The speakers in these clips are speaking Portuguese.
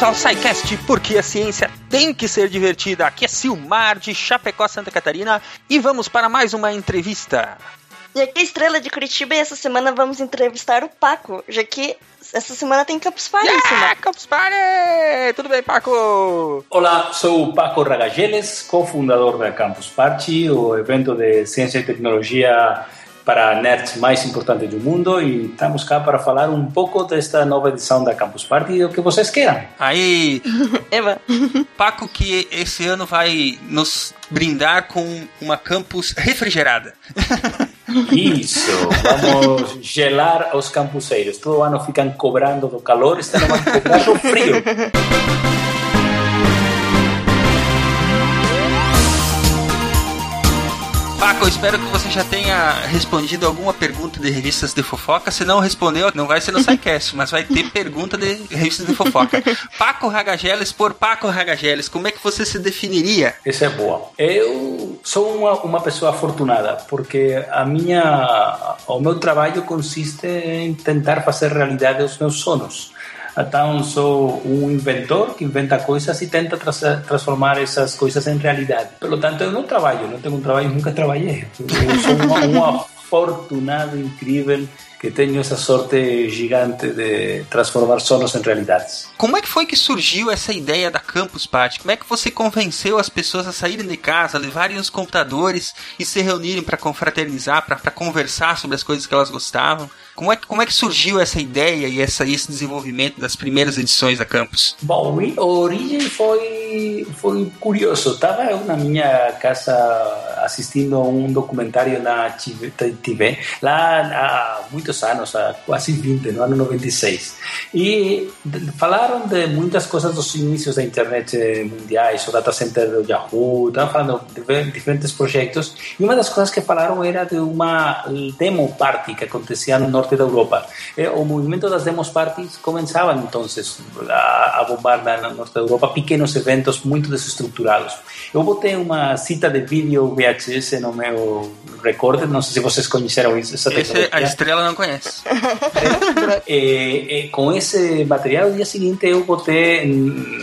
bem-vindos ao SciCast, porque a ciência tem que ser divertida. Aqui é Silmar de Chapecó, Santa Catarina, e vamos para mais uma entrevista. E aqui é Estrela de Curitiba e essa semana vamos entrevistar o Paco, já que essa semana tem Campus Party. Yeah, Campus Party! Tudo bem, Paco? Olá, sou o Paco Ragageles, cofundador da Campus Party, o evento de ciência e tecnologia para nerds mais importante do mundo e estamos cá para falar um pouco desta nova edição da Campus Party e o que vocês queiram. Aí, Eva. Paco que esse ano vai nos brindar com uma campus refrigerada. Isso, vamos gelar os campuseiros. Todo ano ficam cobrando do calor, este ano vão cobrar do frio. Paco, eu espero que você já tenha respondido alguma pergunta de revistas de fofoca. Se não respondeu, não vai ser no SciCast, mas vai ter pergunta de revistas de fofoca. Paco Ragageles por Paco Ragageles, como é que você se definiria? Essa é boa. Eu sou uma, uma pessoa afortunada, porque a minha, o meu trabalho consiste em tentar fazer realidade os meus sonhos. Então, sou um inventor que inventa coisas e tenta tra transformar essas coisas em realidade. Pelo tanto, eu não trabalho, não tenho um trabalho, nunca trabalhei. Eu sou um, um afortunado incrível que tenho essa sorte gigante de transformar sonhos em realidades. Como é que foi que surgiu essa ideia da Campus Party? Como é que você convenceu as pessoas a saírem de casa, levarem os computadores e se reunirem para confraternizar, para conversar sobre as coisas que elas gostavam? Como é, que, como é que surgiu essa ideia e essa, esse desenvolvimento das primeiras edições da Campus? Bom, a origem foi, foi curioso. Estava eu na minha casa assistindo a um documentário na TV, lá há muitos anos, há quase 20, no ano 96. E falaram de muitas coisas dos inícios da internet mundiais, o data center do Yahoo, estavam falando de diferentes projetos. E uma das coisas que falaram era de uma demo party que acontecia no norte da Europa. Eh, o movimento das demos parties começava então a, a bombar no norte da Europa pequenos eventos muito desestruturados. Eu botei uma cita de vídeo VHS no meu recorder, não sei se vocês conheceram isso, essa Esse a estrela não conhece. e, e, com esse material, no dia seguinte eu botei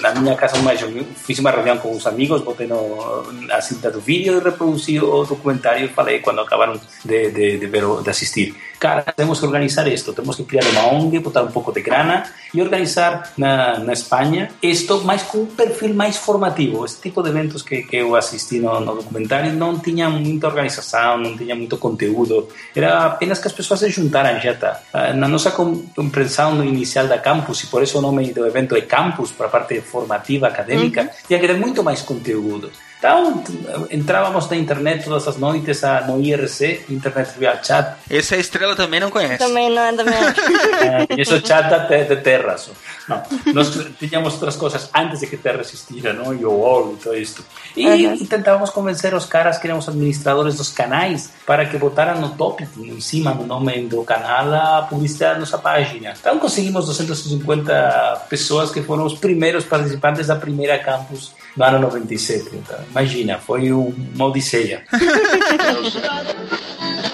na minha casa uma fiz uma reunião com os amigos, botei no, a cinta do vídeo e reproduzi o documentário e falei quando acabaram de, de, de, ver, de assistir. Cara, temos que organizar isto, temos que criar uma ONG, botar um pouco de grana e organizar na, na Espanha isto, mas com um perfil mais formativo. Esse tipo de eventos que, que eu assisti no, no documentário não tinha muita organização, não tinha muito conteúdo, era apenas que as pessoas se juntaram já tá. Na nossa compreensão inicial da campus, e por isso o nome do evento é campus, para a parte formativa, acadêmica, uhum. tinha que ter muito mais conteúdo. Então, entrávamos na internet todas as noites no IRC, Internet Real Chat. Esse a estrela também não conhece. Também não é da minha. é, isso chat de, de Terra. Só. Não, nós tínhamos outras coisas antes de que Terra existira, não? E o OL e tudo isto. E, uhum. tentávamos convencer os caras que eram os administradores dos canais para que botaram no topic, em cima do nome do canal, a publicidade da nossa página. Então conseguimos 250 pessoas que foram os primeiros participantes da primeira campus no ano 97. Então, imagina, foi uma odisseia.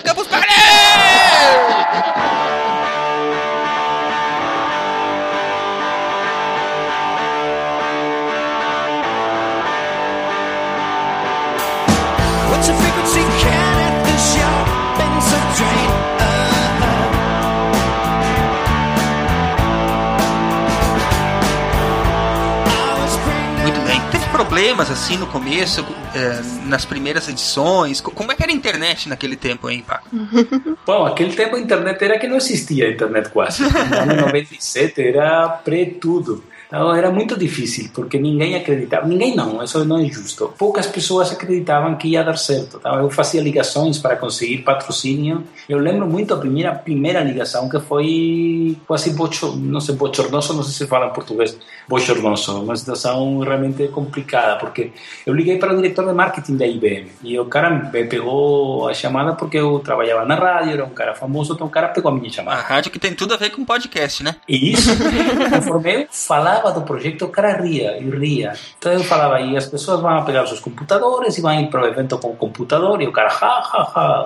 problemas assim no começo, é, nas primeiras edições? Como é que era a internet naquele tempo, hein, Paco? Bom, aquele tempo a internet era que não existia a internet quase. No ano 97 era pré-tudo. Então era muito difícil, porque ninguém acreditava. Ninguém não, isso não é justo. Poucas pessoas acreditavam que ia dar certo. Então eu fazia ligações para conseguir patrocínio. Eu lembro muito a primeira primeira ligação que foi quase bocho, não sei, bochornoso, não sei se fala em português, bochornoso, uma situação realmente complicada, porque eu liguei para o diretor de marketing da IBM e o cara me pegou a chamada porque eu trabalhava na rádio, era um cara famoso, então o cara pegou a minha chamada. A rádio que tem tudo a ver com podcast, né? Isso. Conforme eu falava falava do projeto, o cara ria e ria. Então eu falava, e as pessoas vão pegar os seus computadores e vão ir para o evento com o computador, e o cara, ha, ha, ha.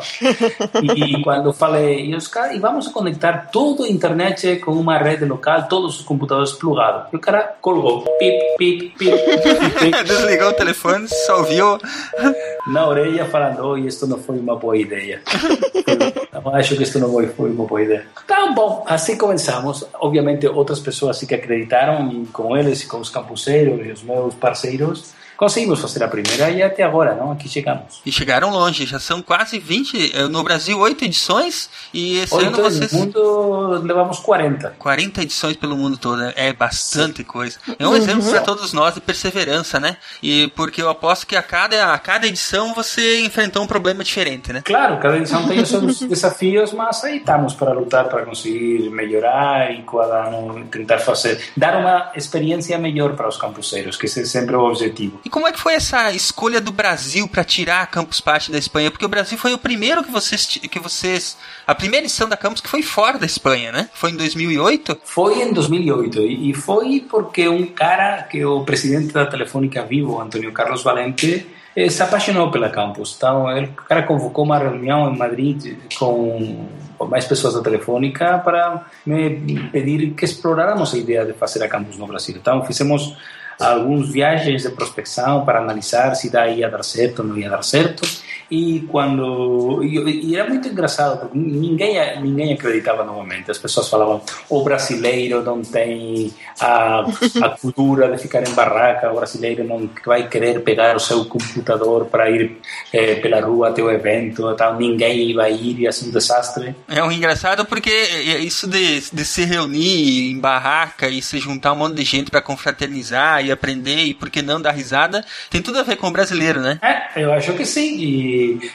e quando eu falei, e, os cara, e vamos conectar todo a internet com uma rede local, todos os computadores plugados. E o cara colgou, pip, pip, pip. Desligou o telefone, só ouviu. na orelha falando, oh, isto não foi uma boa ideia. Eu acho que isto não foi, uma boa ideia. Então, bom, assim começamos. Obviamente, outras pessoas sim que acreditaram, e com eles, com os campuseiros e os meus parceiros, conseguimos fazer a primeira e até agora, não? Aqui chegamos. E chegaram longe, já são quase 20, eh, no Brasil, 8 edições, e esse ano Oito vocês... no mundo levamos 40. 40 edições pelo mundo todo, né? é bastante coisa. É um exemplo para todos nós de perseverança, né? E porque eu aposto que a cada, a cada edição você enfrentou um problema diferente, né? Claro, cada edição tem os seus desafios, mas aí estamos para lutar, para conseguir melhorar e cada ano tentar fazer, dar uma experiência melhor para os campuseiros, que esse é sempre o objetivo. E como é que foi essa escolha do Brasil para tirar a Campus Party da Espanha? Porque o Brasil foi o primeiro que vocês, que vocês, a primeira edição da Campus que foi fora da Espanha, né? Foi em 2008. Foi em 2008 e foi porque um cara que o presidente da Telefônica Vivo, Antônio Carlos Valente, eh, se apaixonou pela campus. Então, ele, o cara convocou uma reunião em Madrid com mais pessoas da Telefônica para me pedir que exploráramos a ideia de fazer a campus no Brasil. Então, fizemos alguns viagens de prospecção para analisar se daí ia dar certo ou não ia dar certo. E quando e, e era muito engraçado porque ninguém ninguém acreditava no momento. As pessoas falavam o brasileiro não tem a, a cultura de ficar em barraca, o brasileiro não vai querer pegar o seu computador para ir eh, pela rua até o evento, tal. ninguém vai ir, ia ser um desastre. É um engraçado porque é isso de, de se reunir em barraca e se juntar um monte de gente para confraternizar e aprender e por que não dar risada, tem tudo a ver com o brasileiro, né? É, eu acho que sim. E,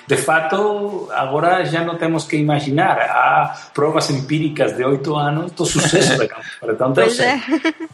de fato, agora já não temos que imaginar. Há provas empíricas de oito anos do sucesso da Campus Party. Então, Pois sei. é.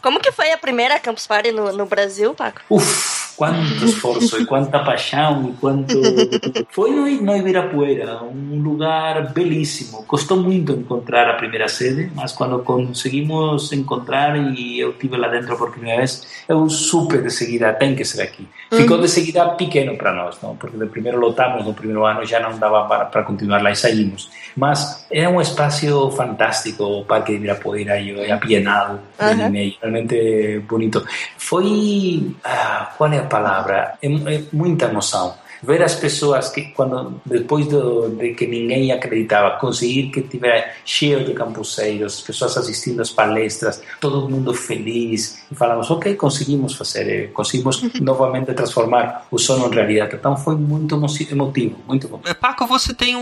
Como que foi a primeira Campus Party no, no Brasil, Paco? Uf, quanto esforço e quanta paixão e quanto... Foi no, Ibirapuera, um lugar belíssimo. Custou muito encontrar a primeira sede, mas quando conseguimos encontrar e eu estive lá dentro por primeira vez, eu supe de seguida, tem que ser aqui. Ficou de seguida pequeno para nós, não? porque de primeiro lotamos no primeiro ano, já não dava para, para continuar lá e saímos. Mas é um espaço fantástico, o Parque de Ibirapuera e a Bienal realmente bonito. Foi, ah, qual é a palavra? É, é muita emoção. Ver as pessoas que, quando depois do, de que ninguém acreditava, conseguir que tivesse cheio de campuseiros, pessoas assistindo às palestras, todo mundo feliz, e falamos, ok, conseguimos fazer, eh, conseguimos novamente transformar o sono em realidade. Então foi muito emo- emotivo, muito bom. É, Paco, você tem um,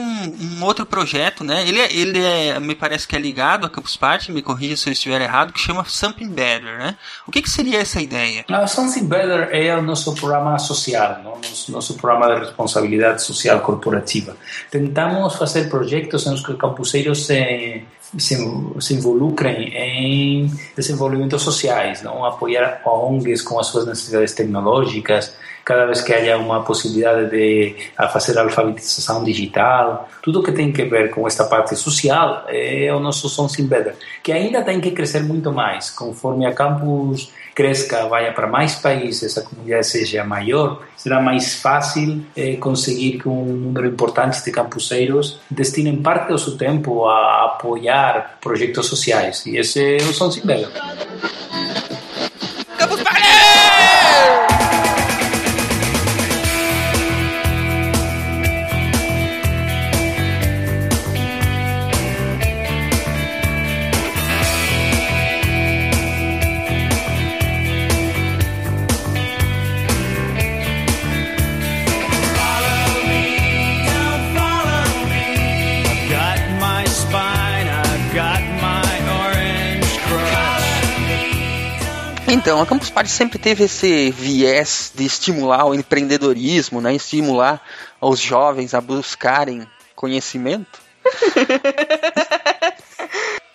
um outro projeto, né? Ele, é- ele é, me parece que é ligado à Campus Party, me corrija se eu estiver errado, que chama Something Better, né? O que, que seria essa ideia? A Something Better é o nosso programa social, não? Nosso, nosso programa de responsabilidade social corporativa. Tentamos fazer projetos em que os campuseiros se, se, se involucrem em desenvolvimentos sociais, não? apoiar ONGs com as suas necessidades tecnológicas, cada vez que haya uma possibilidade de fazer alfabetização digital, tudo que tem que ver com esta parte social é o nosso Something Better, que ainda tem que crescer muito mais, conforme a campus cresça, vá para mais países, a comunidade seja maior, será mais fácil eh, conseguir que um número importante de campuseiros destinem parte do seu tempo a apoiar projetos sociais. E esse é o Something Better. Então, a Campus Party sempre teve esse viés de estimular o empreendedorismo, né? Estimular os jovens a buscarem conhecimento.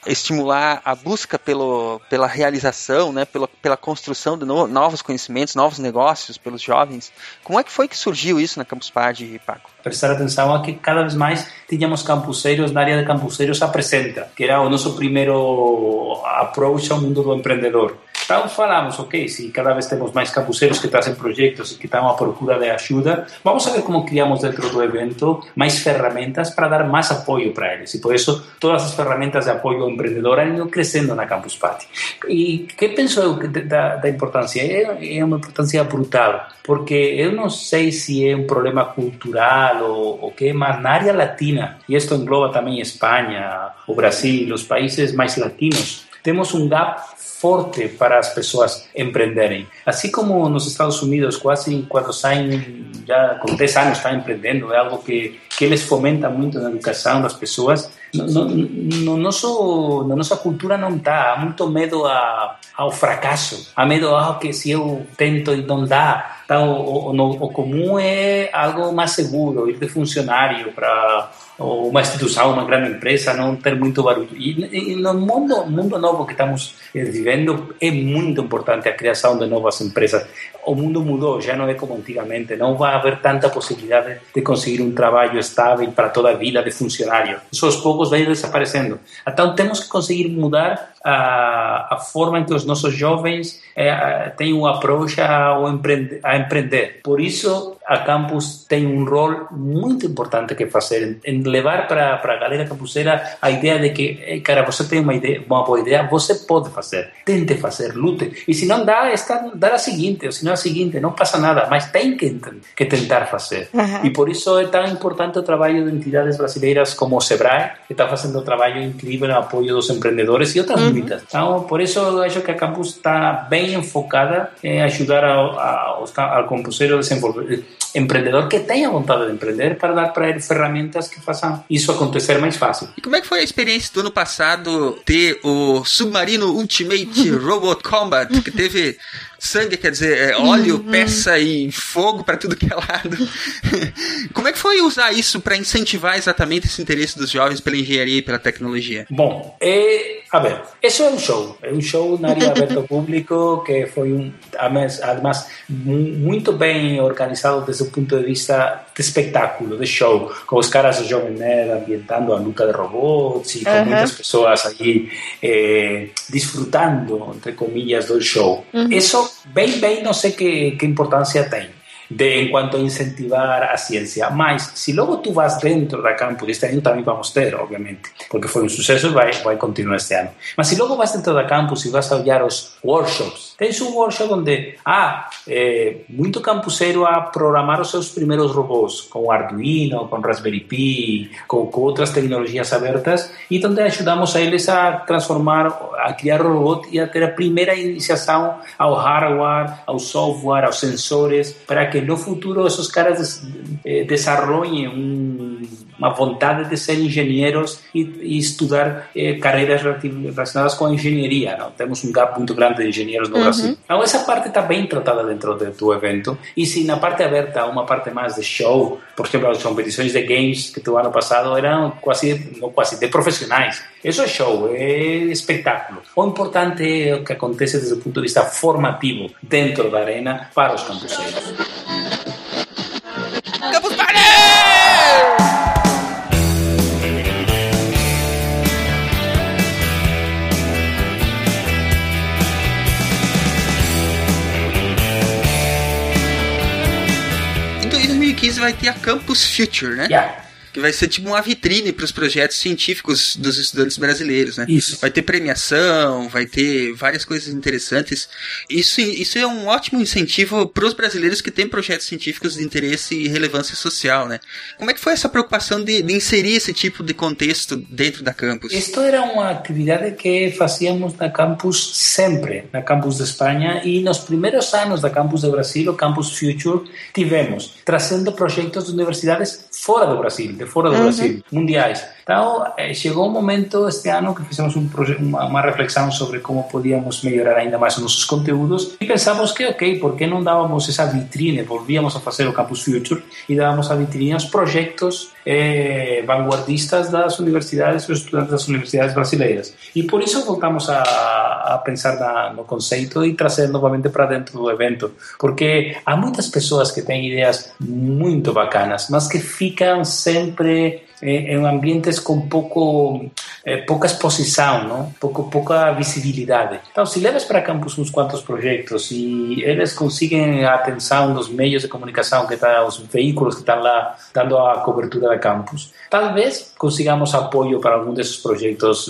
estimular a busca pelo, pela realização, né, pela, pela construção de no- novos conhecimentos, novos negócios pelos jovens. Como é que foi que surgiu isso na Campus Party, Paco? prestar atenção a que cada vez mais tínhamos campuseiros na área de campuseiros apresenta, que era o nosso primeiro approach ao mundo do empreendedor. Então falamos, ok, se cada vez temos mais campuseros que trazem projetos e que estão à procura de ajuda, vamos a ver como criamos dentro do evento mais ferramentas para dar mais apoio para eles. E por isso todas as ferramentas de apoio empreendedor ido crescendo na Campus Party. E que penso eu da, da importância? É, é uma importância brutal, porque eu não sei se é um problema cultural ou o que, mas na área latina, e isto engloba também Espanha, o Brasil, os países mais latinos, temos um gap forte para as pessoas empreenderem. Assim como nos Estados Unidos, quase quando saem, já com 10 anos estão empreendendo, é algo que, que eles fomentam muito na educação das pessoas. No, no, no nosso, na nossa cultura não está. Há muito medo a, ao fracasso. Há medo a que se eu tento e não dá. Então, o, o, o comum é algo mais seguro, ir de funcionário para uma instituição, uma grande empresa, não ter muito barulho. E, e no mundo, mundo novo que estamos vivendo, é muito importante a criação de novas empresas. O mundo mudou, já não é como antigamente, não vai haver tanta possibilidade de conseguir um trabalho estável para toda a vida de funcionário. Isso aos poucos vai desaparecendo. Então temos que conseguir mudar a, a forma em que os nossos jovens é, têm um approach a empreender. Por isso, a campus tem um rol muito importante que fazer em levar para a galera campuseira a ideia de que, cara, você tem uma boa ideia, você pode fazer, tente fazer, lute. E se não dá, está, dá a seguinte, se não a seguinte, não passa nada, mas tem que, que tentar fazer. Uhum. E por isso é tão importante o trabalho de entidades brasileiras como o Sebrae, que está fazendo um trabalho incrível no apoio dos empreendedores e outras uhum. muitas. Então, por isso eu acho que a campus está bem enfocada em ajudar ao, ao, campuseiro a desenvolver empreendedor que tenha vontade de empreender para dar para ele ferramentas que façam isso acontecer mais fácil. E como é que foi a experiência do ano passado ter o Submarino Ultimate Robot Combat, que teve sangue, quer dizer, é, óleo, uhum. peça e fogo para tudo que é lado. Como é que foi usar isso para incentivar exatamente esse interesse dos jovens pela engenharia e pela tecnologia? Bom, é, a ver, isso é um show, é um show na área aberta ao público que foi um, además, muito bem organizado desde o ponto de vista de espetáculo, de show, com os caras do Jovem Nerd ambientando a luta de robots e com uhum. muitas pessoas aí eh, disfrutando, entre comillas, do show. Uhum. Isso bem, bem, não sei que, que importância tem de, en cuanto a incentivar a ciencia. Mas, si logo tú vas dentro da campus, este ano tamén vamos ter, obviamente, porque foi un suceso e vai, vai continuar este ano. Mas si logo vas dentro da campus e vas a olhar os workshops, tens un workshop onde, ah, eh, muito campusero a programar os seus primeiros robôs com Arduino, com Raspberry Pi, com, com outras tecnologias abertas e onde ajudamos a eles a transformar, a criar o robot e a ter a primeira iniciação ao hardware, ao software, aos sensores, para que no futuro esos caras eh, desarrollen un, uma vontade de ser engenheiros e, e estudar eh, carreiras relacionadas com a engenharia. Não? Temos um gap muito grande de engenheiros no uhum. Brasil. Então, essa parte está bem tratada dentro de, do evento. E se na parte aberta, uma parte mais de show, por exemplo, as competições de games que do ano passado eram quase, não quase, de profissionais. Isso é show, é espetáculo. O importante é o que acontece desde o ponto de vista formativo dentro da arena para os campuseiros. Vai ter a Campus Future, né? Yeah que vai ser tipo uma vitrine para os projetos científicos dos estudantes brasileiros, né? Isso. Vai ter premiação, vai ter várias coisas interessantes. Isso, isso é um ótimo incentivo para os brasileiros que têm projetos científicos de interesse e relevância social, né? Como é que foi essa preocupação de, de inserir esse tipo de contexto dentro da campus? Isto era uma atividade que fazíamos na campus sempre, na campus de Espanha e nos primeiros anos da campus de Brasil, o Campus Future, tivemos trazendo projetos de universidades fora do Brasil de fora do uhum. Brasil, mundiais. Então, eh, chegou um momento este ano que fizemos um uma, uma reflexão sobre como podíamos melhorar ainda mais os nossos conteúdos e pensamos que, ok, por que não dávamos essa vitrine, volvíamos a fazer o Campus Future e dávamos a vitrine aos projetos eh, vanguardistas das universidades, dos estudantes das universidades brasileiras. E por isso voltamos a, a pensar na, no conceito e trazer novamente para dentro do evento, porque há muitas pessoas que têm ideias muito bacanas, mas que ficam sempre em, em ambientes com pouco é, pouca exposição, não? Pouco, pouca visibilidade. Então, se levas para campus uns quantos projetos e eles conseguem a atenção dos meios de comunicação que estão, os veículos que estão lá dando a cobertura da campus, talvez consigamos apoio para algum desses projetos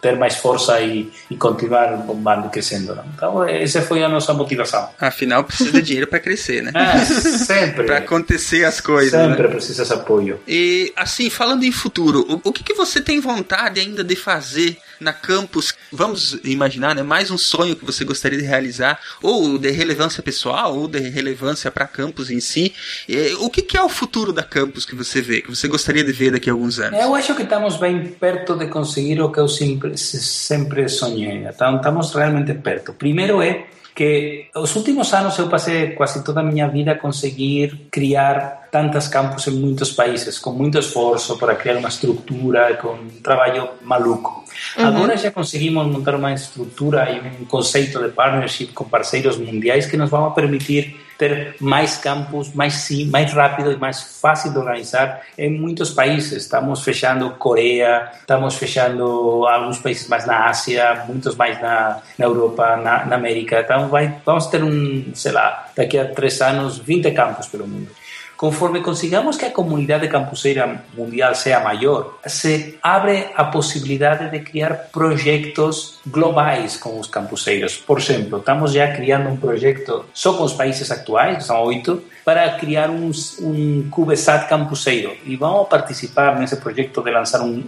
ter mais força e, e continuar bombando e crescendo. Não? Então, essa foi a nossa motivação. Afinal, precisa de dinheiro para crescer, né? É, sempre. para acontecer as coisas. Sempre né? precisa esse apoio. E, assim, falando em futuro, o, o que, que você tem vontade ainda de fazer na campus? Vamos imaginar, né? Mais um sonho que você gostaria de realizar, ou de relevância pessoal, ou de relevância para campus em si. E, o que, que é o futuro da campus que você vê, que você gostaria de ver daqui a alguns anos? Eu acho que estamos bem perto de conseguir o que eu sempre, sempre sonhei. Então, estamos realmente perto. Primeiro é que os últimos anos eu passei quase toda a minha vida a conseguir criar tantas campus em muitos países, com muito esforço para criar uma estrutura, com um trabalho maluco. Uhum. Agora já conseguimos montar uma estrutura e um conceito de partnership com parceiros mundiais que nos vão permitir ter mais campos, mais sim, mais rápido e mais fácil de organizar em muitos países. Estamos fechando Coreia, estamos fechando alguns países mais na Ásia, muitos mais na, na Europa, na, na América. Então vai, vamos ter um, sei lá, daqui a três anos, 20 campos pelo mundo. Conforme consigamos que a comunidade campuseira mundial sea maior, se abre a possibilidade de criar projetos globais com os campuseiros. Por exemplo, estamos já criando um projeto só com os países que são oito, para criar um, um CubeSat campuseiro. E vamos participar nesse projeto de lançar um,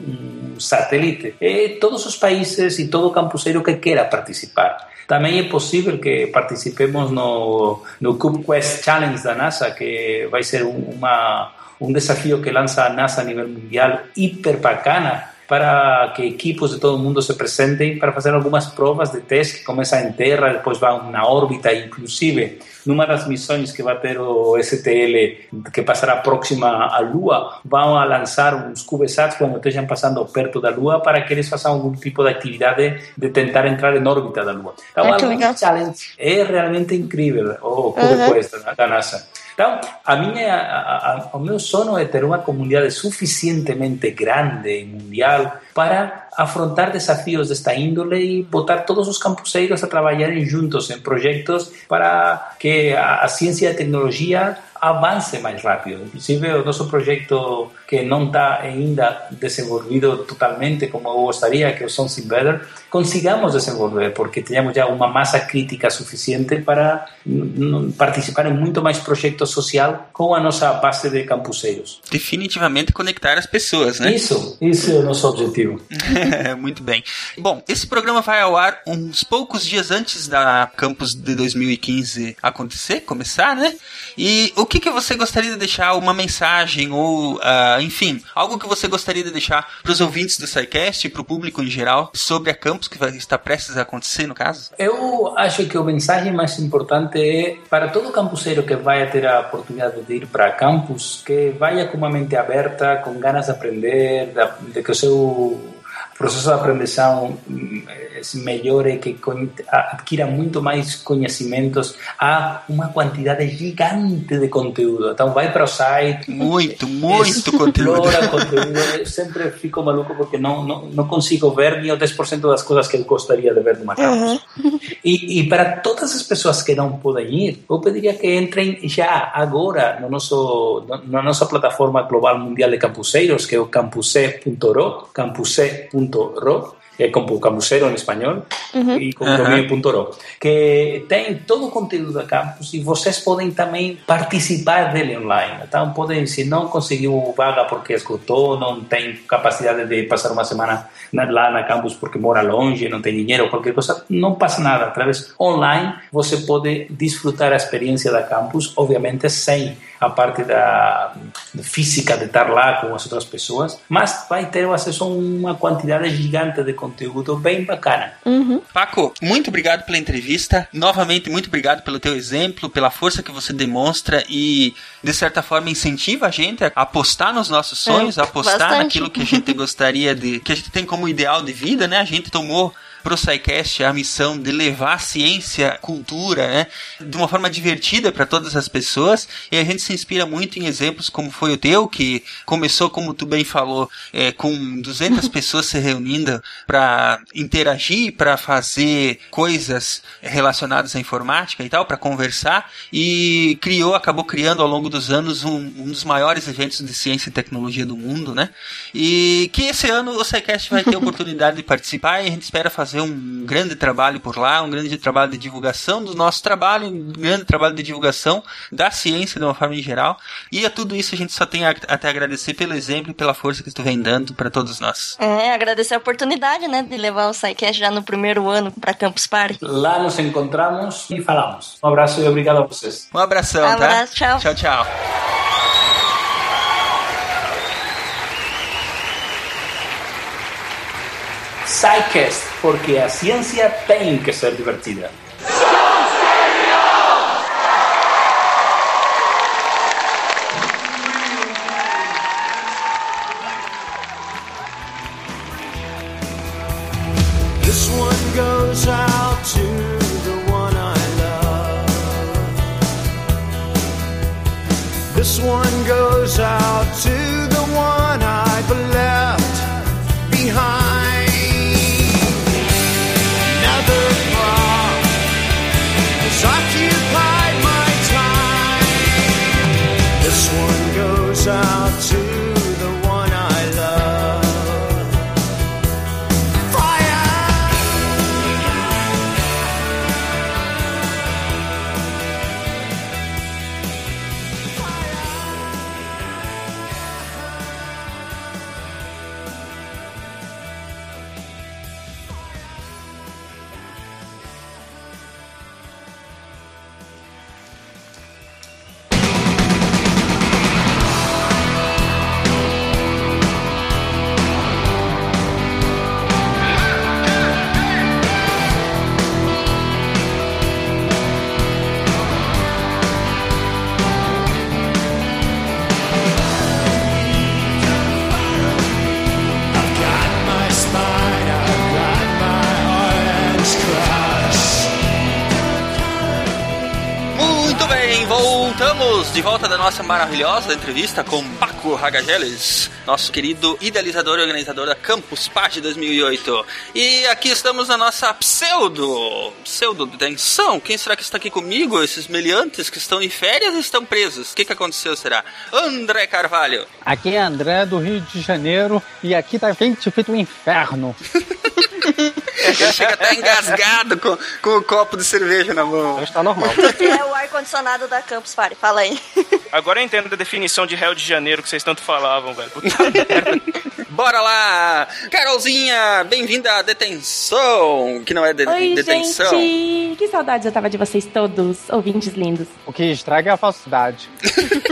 um satélite. E todos os países e todo campuseiro que queira participar. Também é possível que participemos no, no CubeQuest Challenge da NASA, que vai ser uma, um desafio que lança a NASA a nível mundial hiper bacana para que equipos de todo o mundo se apresentem para fazer algumas provas de teste que começam em terra, depois vão na órbita, inclusive numa das missões que vai ter o STL, que passará próxima à Lua, vão a lançar uns CubeSats quando estejam passando perto da Lua para que eles façam algum tipo de atividade de tentar entrar em órbita da Lua. Então, challenge é realmente incrível o CubeQuest da- da NASA. Então, a minha, a, a, o meu sonho é ter uma comunidade suficientemente grande e mundial para afrontar desafios desta índole e botar todos os campuseiros a trabalharem juntos em projetos para que a, a ciência e a tecnologia avance mais rápido. Inclusive, o nosso projeto que não está ainda desenvolvido totalmente como eu gostaria, que é o Something Better, consigamos desenvolver, porque tenhamos já uma massa crítica suficiente para mm, participar em muito mais projeto social com a nossa base de campuseiros. Definitivamente conectar as pessoas, né? Isso, esse é o nosso objetivo. Muito bem. Bom, esse programa vai ao ar uns poucos dias antes da Campus de 2015 acontecer, começar, né? E o que, que você gostaria de deixar? Uma mensagem ou, ah, enfim, algo que você gostaria de deixar para os ouvintes do SciCast e para o público em geral sobre a Campus que estar prestes a acontecer, no caso? Eu acho que a mensagem mais importante é para todo campuseiro que vai ter a oportunidade de ir para campus, que vá com uma mente aberta, com ganas de aprender, de, de que o seu processo de aprendizagem hum, se melhore, que adquira muito mais conhecimentos. Há uma quantidade gigante de conteúdo. Então, vai para o site, Muito, muito conteúdo. explora conteúdo. Eu sempre fico maluco porque não, não, não consigo ver nem o 10% das coisas que eu gostaria de ver numa campus. E, e para todas as pessoas que não podem ir, eu pediria que entrem já agora no nosso, no- na nossa plataforma global mundial de campuseiros, que é o campuse.ro, campuse.ro, que é como campuseiro em espanhol, e com domínio.ro, que tem todo o conteúdo da campus e vocês podem também participar dele online. Então, podem, se não conseguiu vaga porque esgotou, não tem capacidade de passar uma semana na- lá na campus porque mora longe, não tem dinheiro, qualquer coisa, não passa nada. Através online, você pode desfrutar a experiência da campus, obviamente sem a parte da física de estar lá com as outras pessoas, mas vai ter acesso a uma quantidade gigante de conteúdo bem bacana. Paco, muito obrigado pela entrevista. Novamente, muito obrigado pelo teu exemplo, pela força que você demonstra e, de certa forma, incentiva a gente a apostar nos nossos sonhos, É, apostar bastante. naquilo que a gente gostaria de. que a gente tem como ideal de vida, né? A gente tomou pro SciCast a missão de levar ciência, cultura, né, de uma forma divertida para todas as pessoas e a gente se inspira muito em exemplos como foi o teu, que começou, como tu bem falou, é, com 200 pessoas se reunindo para interagir, para fazer coisas relacionadas à informática e tal, para conversar, e criou, acabou criando ao longo dos anos um, um dos maiores eventos de ciência e tecnologia do mundo, né? E que esse ano o SciCast vai ter a oportunidade de participar e a gente espera fazer um grande trabalho por lá, um grande trabalho de divulgação do nosso trabalho, um grande trabalho de divulgação da ciência de uma forma em geral. E a tudo isso a gente só tem a, até agradecer pelo exemplo e pela força que tu vem dando para todos nós. É, agradecer a oportunidade, né, de levar o SciCast já no primeiro ano para Campus Party. Lá nos encontramos e falamos. Um abraço e obrigado a vocês. Um abração, Abraço, tá? tchau. Tchau, tchau. SciCast, porque a ciência tem que ser divertida. Out to nossa maravilhosa entrevista com Paco Hagageles, nosso querido idealizador e organizador da Campus Party 2008. E aqui estamos na nossa pseudo, pseudo detenção. Quem será que está aqui comigo? Esses meliantes que estão em férias e estão presos. O que, que aconteceu, será? André Carvalho. Aqui é André do Rio de Janeiro e aqui tá quente feito um inferno. Ele chega até engasgado com, com o copo de cerveja na mão. Está normal. É o ar-condicionado da Campus Party, fala aí. Agora eu entendo a definição de Rio de Janeiro que vocês tanto falavam, velho. Puta merda. Bora lá! Carolzinha, bem-vinda à detenção, que não é de Oi, detenção. gente! Que saudades eu tava de vocês todos, ouvintes lindos. O que estraga é a falsidade.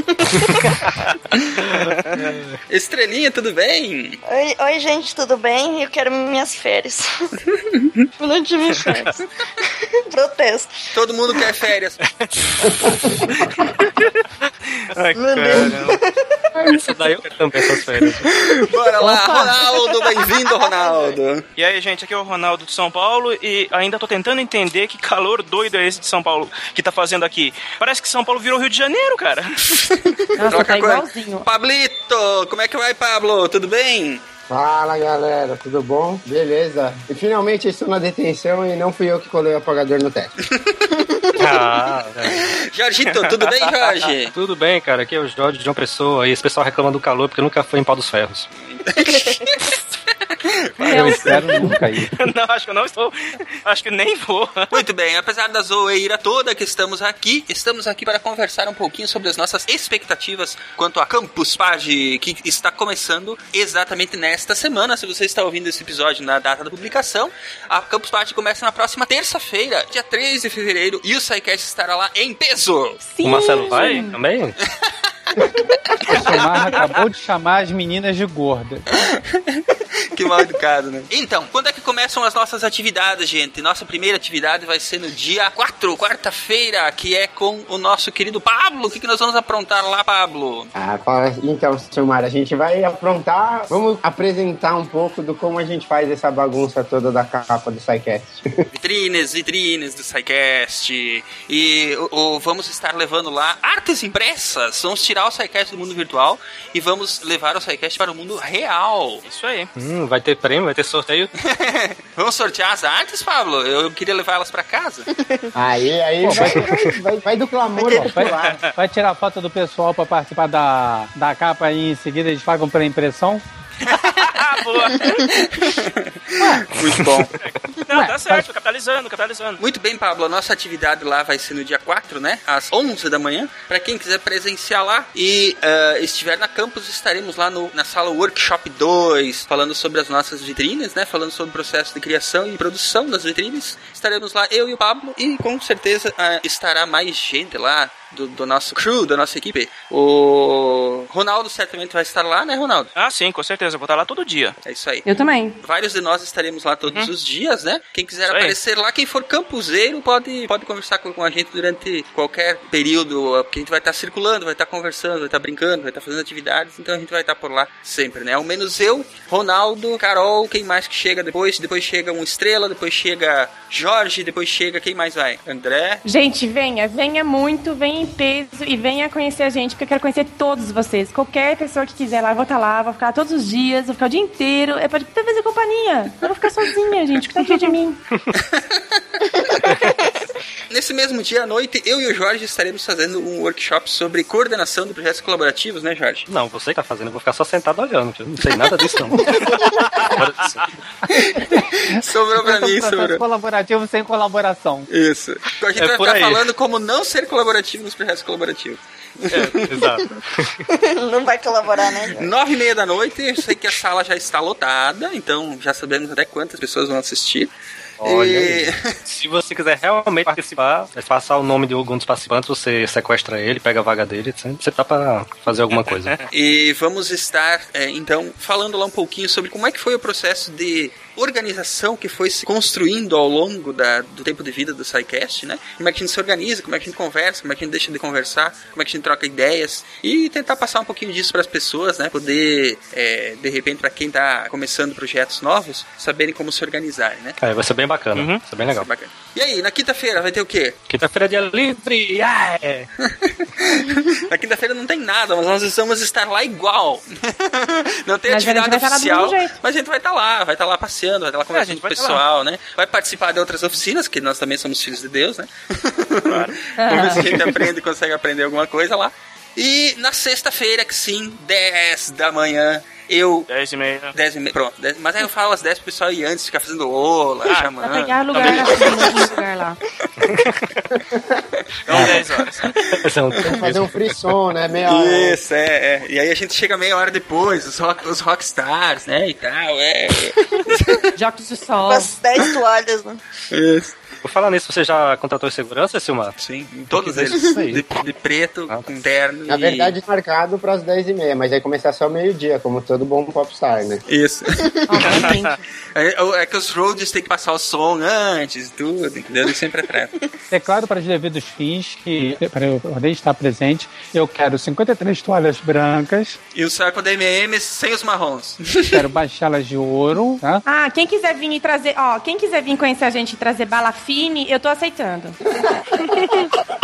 Estrelinha, tudo bem? Oi, oi, gente, tudo bem? Eu quero minhas férias. Eu não tive férias. Protesto. Todo mundo quer férias. Ai, Meu Deus. caramba. Isso daí eu quero também essas férias. Bora lá, Ronaldo, bem-vindo, Ronaldo. E aí, gente, aqui é o Ronaldo de São Paulo e ainda tô tentando entender que calor doido é esse de São Paulo que tá fazendo aqui. Parece que São Paulo virou Rio de Janeiro, cara. Nossa, Troca tá a cor. igualzinho. Pablito, como é que vai, Pablo? Tudo bem? Fala galera, tudo bom? Beleza. E finalmente estou na detenção e não fui eu que colei o apagador no teto. Ah, velho. Jorgito, tudo bem, Jorge? Tudo bem, cara. Aqui é o Jorge de João Pessoa e esse pessoal reclama do calor porque nunca foi em pau dos ferros. Eu espero nunca ir. Não, acho que eu não estou. Acho que nem vou. Muito bem, apesar da zoeira toda que estamos aqui, estamos aqui para conversar um pouquinho sobre as nossas expectativas quanto a Campus Party, que está começando exatamente nesta semana. Se você está ouvindo esse episódio na data da publicação, a Campus Party começa na próxima terça-feira, dia 3 de fevereiro, e o SciCast estará lá em peso. Sim, O Marcelo vai também? O Somar acabou de chamar as meninas de gorda. que mal educado, né? Então, quando é que começam as nossas atividades, gente? Nossa primeira atividade vai ser no dia 4, quarta-feira, que é com o nosso querido Pablo. O que, que nós vamos aprontar lá, Pablo? Ah, então, Silmar, a gente vai aprontar, vamos apresentar um pouco do como a gente faz essa bagunça toda da capa do SciCast. Vitrines, vitrines do SciCast. E o, o- vamos estar levando lá artes impressas. Vamos tirar o SciCast do mundo virtual e vamos levar o SciCast para o mundo real. Isso aí. Hum, vai ter prêmio, vai ter sorteio. Vamos sortear as artes, Pablo? Eu queria levar elas para casa. Aí, aí vai, vai, vai- vai do clamor. Vai, vai tirar foto do pessoal pra participar da, da capa e em seguida eles pagam pela impressão? Boa. Muito bom. Não, Ué, tá certo, capitalizando, capitalizando. Muito bem, Pablo. A nossa atividade lá vai ser no dia 4, né? Às 11 da manhã. Para quem quiser presenciar lá e eh, estiver na campus, estaremos lá no, na sala Workshop 2, falando sobre as nossas vitrines, né? Falando sobre o processo de criação e produção das vitrines. Estaremos lá, eu e o Pablo, e com certeza ah, estará mais gente lá do, do nosso crew, da nossa equipe. O Ronaldo certamente vai estar lá, né, Ronaldo? Ah, sim, com certeza. Vou estar lá todo dia. É isso aí. Eu também. Vários de nós estaremos lá todos os dias, né? Quem quiser Isso aí. aparecer lá, quem for campuseiro, pode, pode conversar com, com a gente durante qualquer período, porque a gente vai estar circulando, vai estar conversando, vai estar brincando, vai estar fazendo atividades, então a gente vai estar por lá sempre, né? Ao menos eu, Ronaldo, Carol, quem mais que chega depois? Depois chega um Estrela, depois chega Jorge, depois chega quem mais vai? André. Gente, venha, venha muito, venha em peso e venha conhecer a gente, porque eu quero conhecer todos vocês. Qualquer pessoa que quiser lá, vou estar lá, vou ficar todos os dias, vou ficar o dia inteiro. É pra fazer companhia. Eu vou ficar sozinha, gente. Que tá de mim. Nesse mesmo dia à noite, eu e o Jorge estaremos fazendo um workshop sobre coordenação de projetos colaborativos, né, Jorge? Não, você que tá fazendo, eu vou ficar só sentado olhando. Eu não sei nada disso, não. Sobrou pra mim, sobrou. colaborativo sem colaboração. Isso. A gente É vai por ficar aí. falando como não ser colaborativo nos projetos colaborativos. é, exato. Não vai colaborar, né? Nove e meia da noite, eu sei que a sala já está lotada, então já sabemos até quantas pessoas vão assistir. Olha E-. Se você quiser realmente participar, é passar o nome de algum dos participantes, você sequestra ele, pega a vaga dele, você tá pra fazer alguma coisa. E vamos estar, é, então, falando lá um pouquinho sobre como é que foi o processo de organização que foi se construindo ao longo da- do tempo de vida do SciCast, né? Como é que a gente se organiza, como é que a gente conversa, como é que a gente deixa de conversar, como é que a gente troca ideias e tentar passar um pouquinho disso para as pessoas, né? Poder, é, de repente, para quem tá começando projetos novos, saberem como se organizarem, né? É, vai ser bem bacana, Uhum. vai ser bem legal. Bacana. E aí, na quinta-feira vai ter o quê? Quinta-feira é dia livre! Yeah! Na quinta-feira não tem nada, mas nós vamos estar lá igual. não tem Mas atividade oficial, mas a gente vai estar lá, vai estar lá passeando, vai estar lá conversando É, a gente com o vai pessoal, né? Vai participar de outras oficinas, que nós também somos filhos de Deus, né? Vamos ver se a gente aprende e consegue aprender alguma coisa lá. E na sexta-feira, que sim, 10 da manhã, eu. 10 e meia. 10 e meia, pronto. 10, mas aí eu falo às 10 pro pessoal ir antes, ficar fazendo ola, Ah, chamando. Vai pegar lugar no lugar lá. Então 10 horas. Um- Vamos fazer um frisson, né? Meia hora. Isso, é, é. E aí a gente chega meia hora depois, os, rock, os rockstars, né, e tal, é. Jogos de sol. Umas 10 toalhas, né? Isso. Por falar nisso, você já contratou segurança, Silmar? Sim, todos eles. De, de preto, Ah. com terno Na e- verdade, marcado para as 10h30, mas aí começar só meio-dia, como todo bom popstar, né? Isso. Obviamente. é, é que os roads tem que passar o som antes e tudo, entendeu? Ele sempre atrasa. Declaro para os devidos fins que, para eu poder estar presente, eu quero 53 toalhas brancas, E o saco da MM sem os marrons. quero baixá-las de ouro, tá? Ah, quem quiser vir e trazer, ó, quem quiser vir conhecer a gente e trazer bala fine, eu tô aceitando.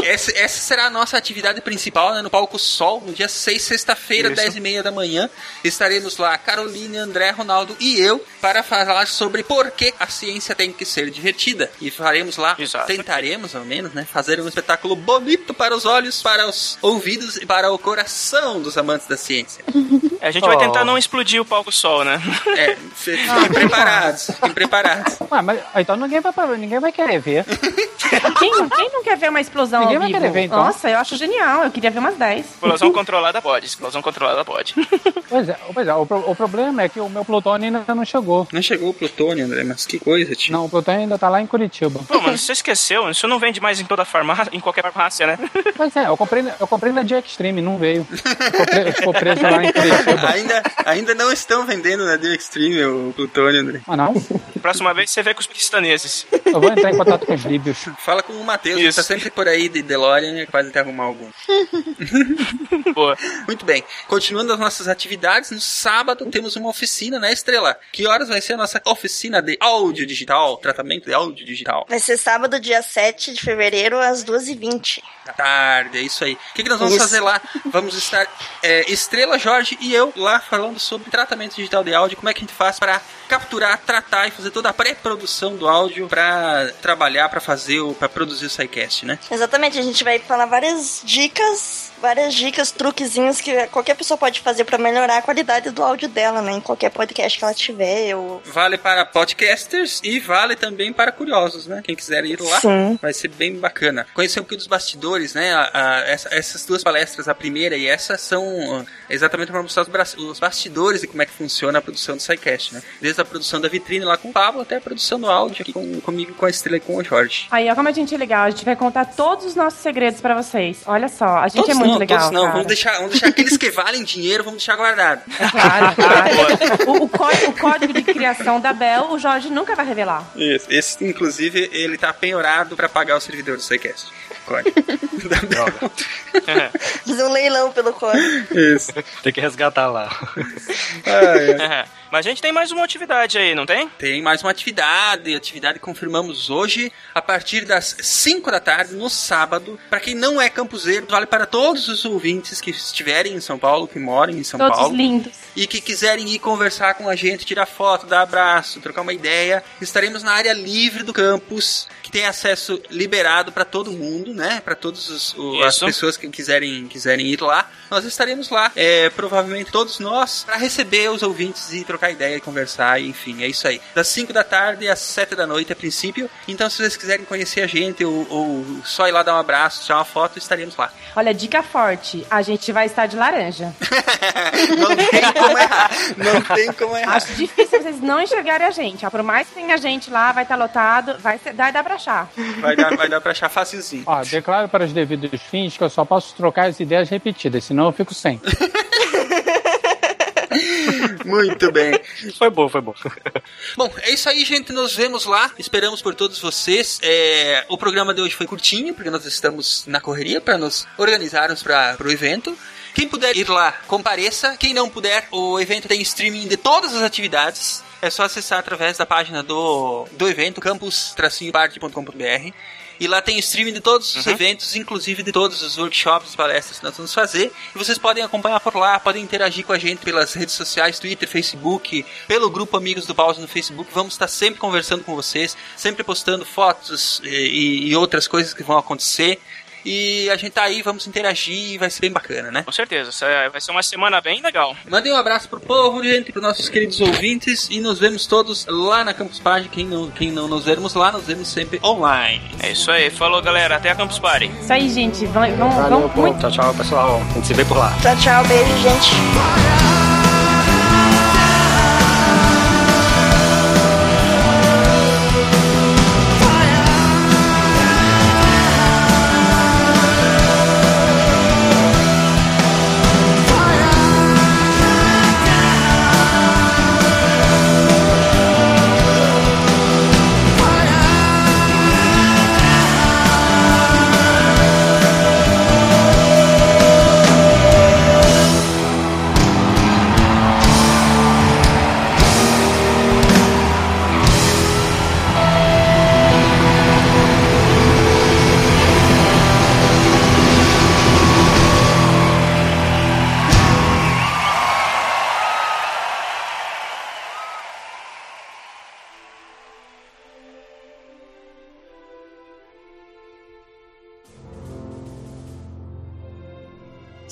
Essa, essa será a nossa atividade principal né, no Palco Sol, no dia 6, sexta-feira, 10 e meia da manhã. Estaremos lá, Caroline, André, Ronaldo e eu, para falar sobre por que a ciência tem que ser divertida. E faremos lá, Exato. tentaremos ao menos, né, fazer um espetáculo bonito para os olhos, para os ouvidos e para o coração dos amantes da ciência. A gente vai Oh. tentar não explodir o palco sol, né? É, fi- fiquem preparados, fiquem preparados. Ué, mas então ninguém vai, ninguém vai querer ver. Quem, quem não quer ver uma explosão Ninguém ao vai vivo? querer ver, então. Nossa, eu acho genial. Eu queria ver umas 10. Explosão controlada pode, explosão controlada pode. Pois é, pois é o, o problema é que o meu plutônio ainda não chegou. Não chegou? o Plutônio, André, mas que coisa, tio. Não, o Plutônio ainda tá lá em Curitiba. Pô, mano, você esqueceu? Isso não vende mais em toda farmácia, em qualquer farmácia, né? Pois é, eu comprei, eu comprei na Dia Extreme, não veio. Ficou preso lá em Curitiba. Ainda, ainda não estão vendendo na Deal Extreme o Plutônio, André. Ah, não? Próxima vez você vê com os paquistaneses. Eu vou entrar em contato com os líbios. Fala com o Matheus, ele tá sempre por aí de DeLorean e é de te arrumar algum. Boa. Muito bem. Continuando as nossas atividades, no sábado temos uma oficina na Estrela. Que horas vai ser a nossa oficina de áudio digital, tratamento de áudio digital? Vai ser sábado, dia 7 de fevereiro, às 2h20. Da tarde, é isso aí. O que, que nós vamos Isso. fazer lá? Vamos estar é, Estrela, Jorge e eu lá falando sobre tratamento digital de áudio, como é que a gente faz para capturar, tratar e fazer toda a pré-produção do áudio para trabalhar, para fazer, para produzir o SciCast, né? Exatamente, a gente vai falar várias dicas, várias dicas, truquezinhos que qualquer pessoa pode fazer pra melhorar a qualidade do áudio dela, né? Em qualquer podcast que ela tiver. Ou... Vale para podcasters e vale também para curiosos, né? Quem quiser ir lá, Sim. vai ser bem bacana. Conhecer um pouquinho dos bastidores, né? A- a- essa- essas duas palestras, a primeira e essa, são uh, exatamente para mostrar os, bastidores e como é que funciona a produção do SciCast, né? Desde a produção da vitrine lá com o Pablo até a produção do áudio aqui com, comigo, com a Estrela e com o Jorge. Aí, ó, como a gente é legal. A gente vai contar todos os nossos segredos pra vocês. Olha só, a gente Todos é muito não, legal. não. cara. Vamos deixar, vamos deixar aqueles que valem dinheiro, vamos deixar guardado. É claro, claro. o, o código, o código de criação da Bel, o Jorge nunca vai revelar. Isso. Esse, inclusive, ele tá penhorado para pagar o servidor do SciCast. Código. Fazer um leilão pelo código. Isso. Tem que resgatar lá. É. Mas a gente tem mais uma atividade aí, não tem? Tem mais uma atividade, atividade que confirmamos hoje, a partir das 5 da tarde, no sábado. Para quem não é campuseiro, vale para todos os ouvintes que estiverem em São Paulo, que moram em São Todos Paulo. lindos. E que quiserem ir conversar com a gente, tirar foto, dar abraço, trocar uma ideia, estaremos na área livre do campus, que tem acesso liberado para todo mundo, né? Para todas as pessoas que quiserem, quiserem ir lá. Nós estaremos lá, é, provavelmente todos nós, para receber os ouvintes e trocar ideia e conversar, enfim, é isso aí. Das 5 da tarde às 7 da noite, a princípio. Então, se vocês quiserem conhecer a gente ou, ou só ir lá dar um abraço, tirar uma foto, estaremos lá. Olha, dica forte. A gente vai estar de laranja. Não tem como errar. Não tem como errar. Acho difícil vocês não enxergarem a gente. Ó, por mais que tenha gente lá, vai estar lotado, vai ser, vai dar pra achar. Vai dar, vai dar pra achar facilzinho. Ó, declaro para os devidos fins que eu só posso trocar as ideias repetidas, senão eu fico sem. Muito bem. Foi bom, foi bom. Bom, é isso aí, gente. Nos vemos lá. Esperamos por todos vocês. É, o programa de hoje foi curtinho, porque nós estamos na correria para nos organizarmos para o evento. Quem puder ir lá, compareça. Quem não puder, o evento tem streaming de todas as atividades. É só acessar através da página do, do evento, campus-party.com.br. E lá tem streaming de todos os eventos, inclusive de todos os workshops e palestras que nós vamos fazer. E vocês podem acompanhar por lá, podem interagir com a gente pelas redes sociais, Twitter, Facebook, pelo grupo Amigos do Pause no Facebook. Vamos estar sempre conversando com vocês, sempre postando fotos e, e outras coisas que vão acontecer. E a gente tá aí, vamos interagir e vai ser bem bacana, né? Com certeza. É- Vai ser uma semana bem legal. Mandem um abraço pro povo, gente, pros nossos queridos ouvintes e nos vemos todos lá na Campus Party. Quem não, quem não nos vermos lá, nos vemos sempre online. É isso aí. Falou, galera. Até a Campus Party. Isso aí, gente. Vão, vão, Valeu, vão pô. muito. Tchau, tchau, pessoal. A gente se vê por lá. Tchau, tchau, beijo, gente.